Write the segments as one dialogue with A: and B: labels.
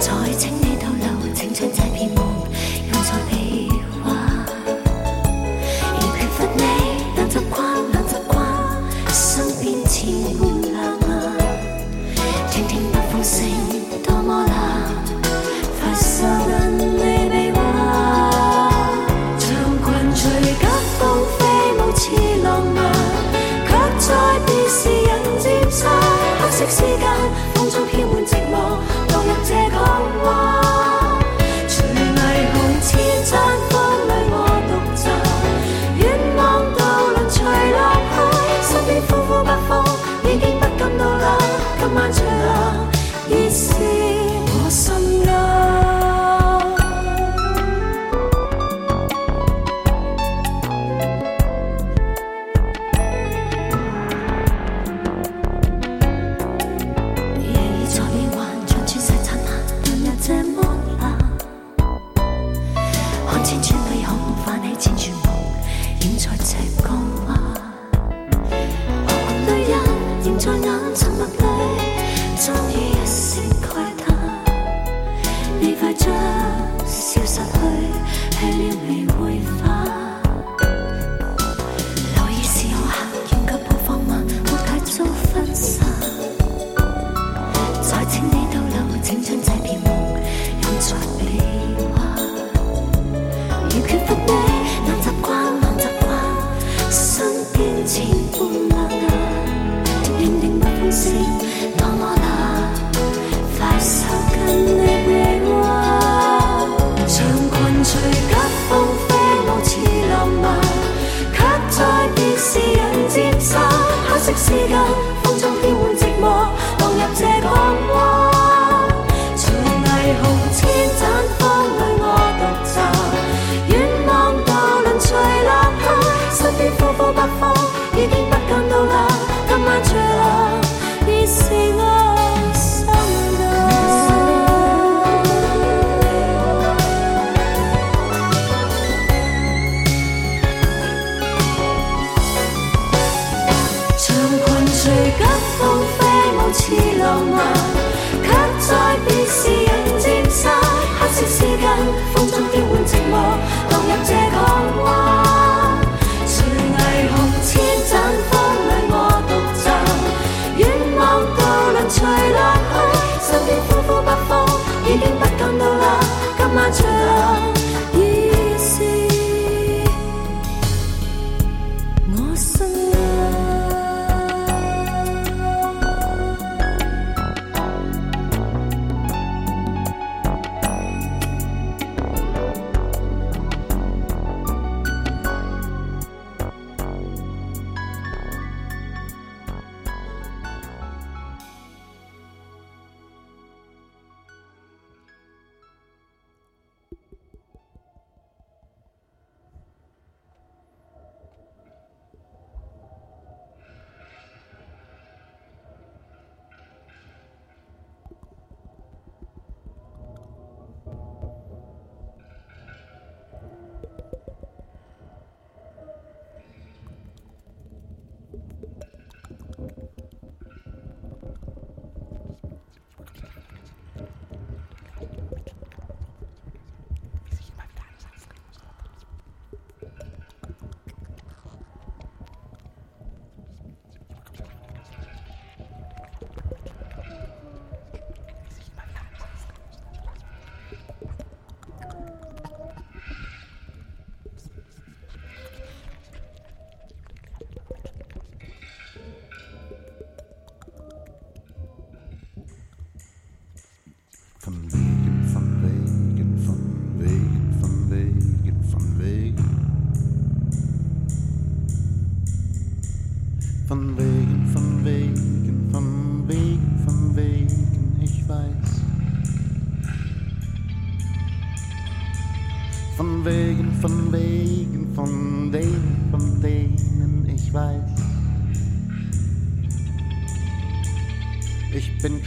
A: 再
B: 清。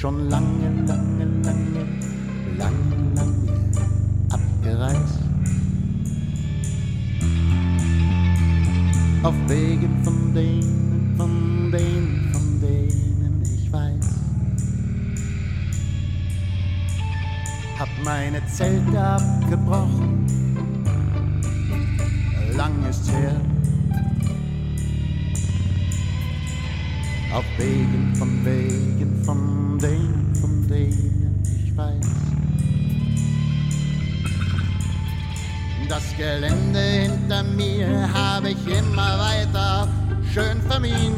B: Schon lange, lange, lange, lange, lange abgereist. Auf Wegen von denen, von denen, von denen ich weiß. Hab meine Zelte abgebrochen, ich weiß. Das Gelände hinter mir habe ich immer weiter schön vermint.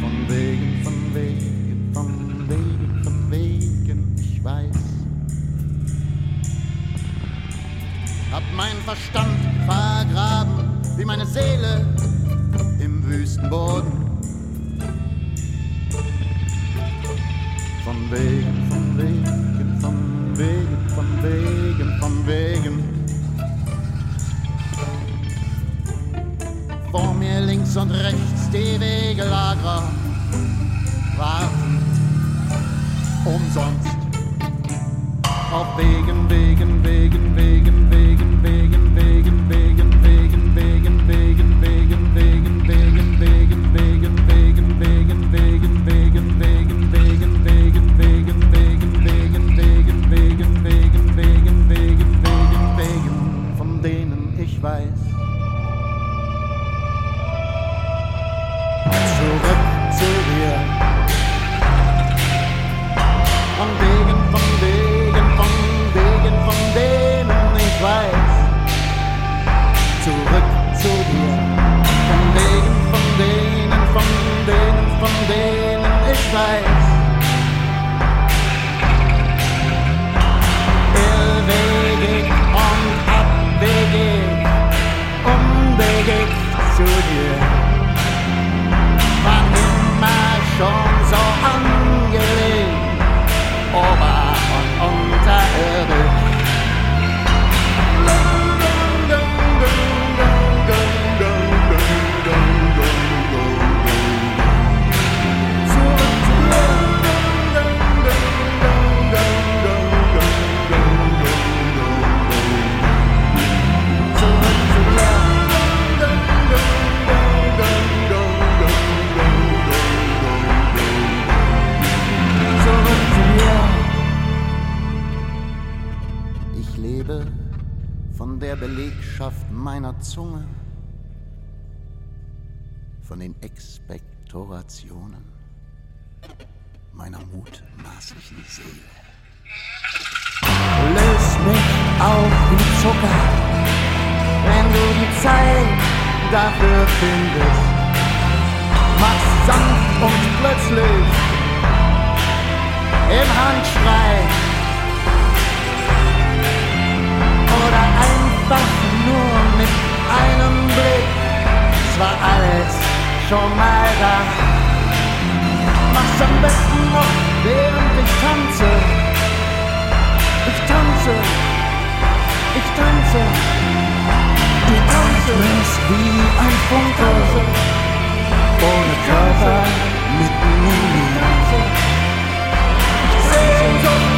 B: Von Wegen, von Wegen, von Wegen, von Wegen, ich weiß. Hab mein Verstand vergraben, wie meine Seele im Wüstenboden. Wegen, von Wegen, von Wegen, von Wegen, von Wegen. Vor mir links und rechts die Wegelager warten umsonst. Auf Wegen, Wegen, Wegen, Wegen, Wegen, Wegen, Wegen, advice. Meiner Zunge, von den Expektorationen meiner mutmaßlichen Seele. Löst mich auf wie Zucker, wenn du die Zeit dafür findest. Mach's sanft und plötzlich im Handschrei oder einfach nur mit einem Blick. Es war alles schon mal da. Mach's am besten noch, während ich tanze. Ich tanze, ich tanze, du tanzest wie ein Funke, ohne Körper mitten in mir. Sehnsucht ist